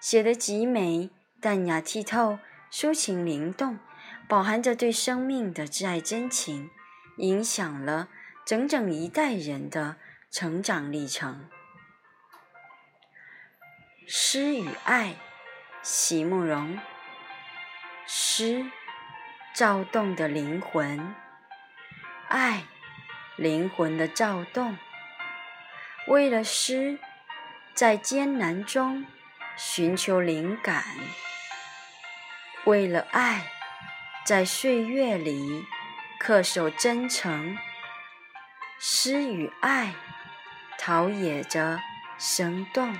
写得极美，淡雅剔透，抒情灵动，饱含着对生命的挚爱真情，影响了整整一代人的成长历程。诗与爱，席慕容。诗，躁动的灵魂；爱，灵魂的躁动。为了诗，在艰难中。寻求灵感，为了爱，在岁月里恪守真诚。诗与爱，陶冶着生动。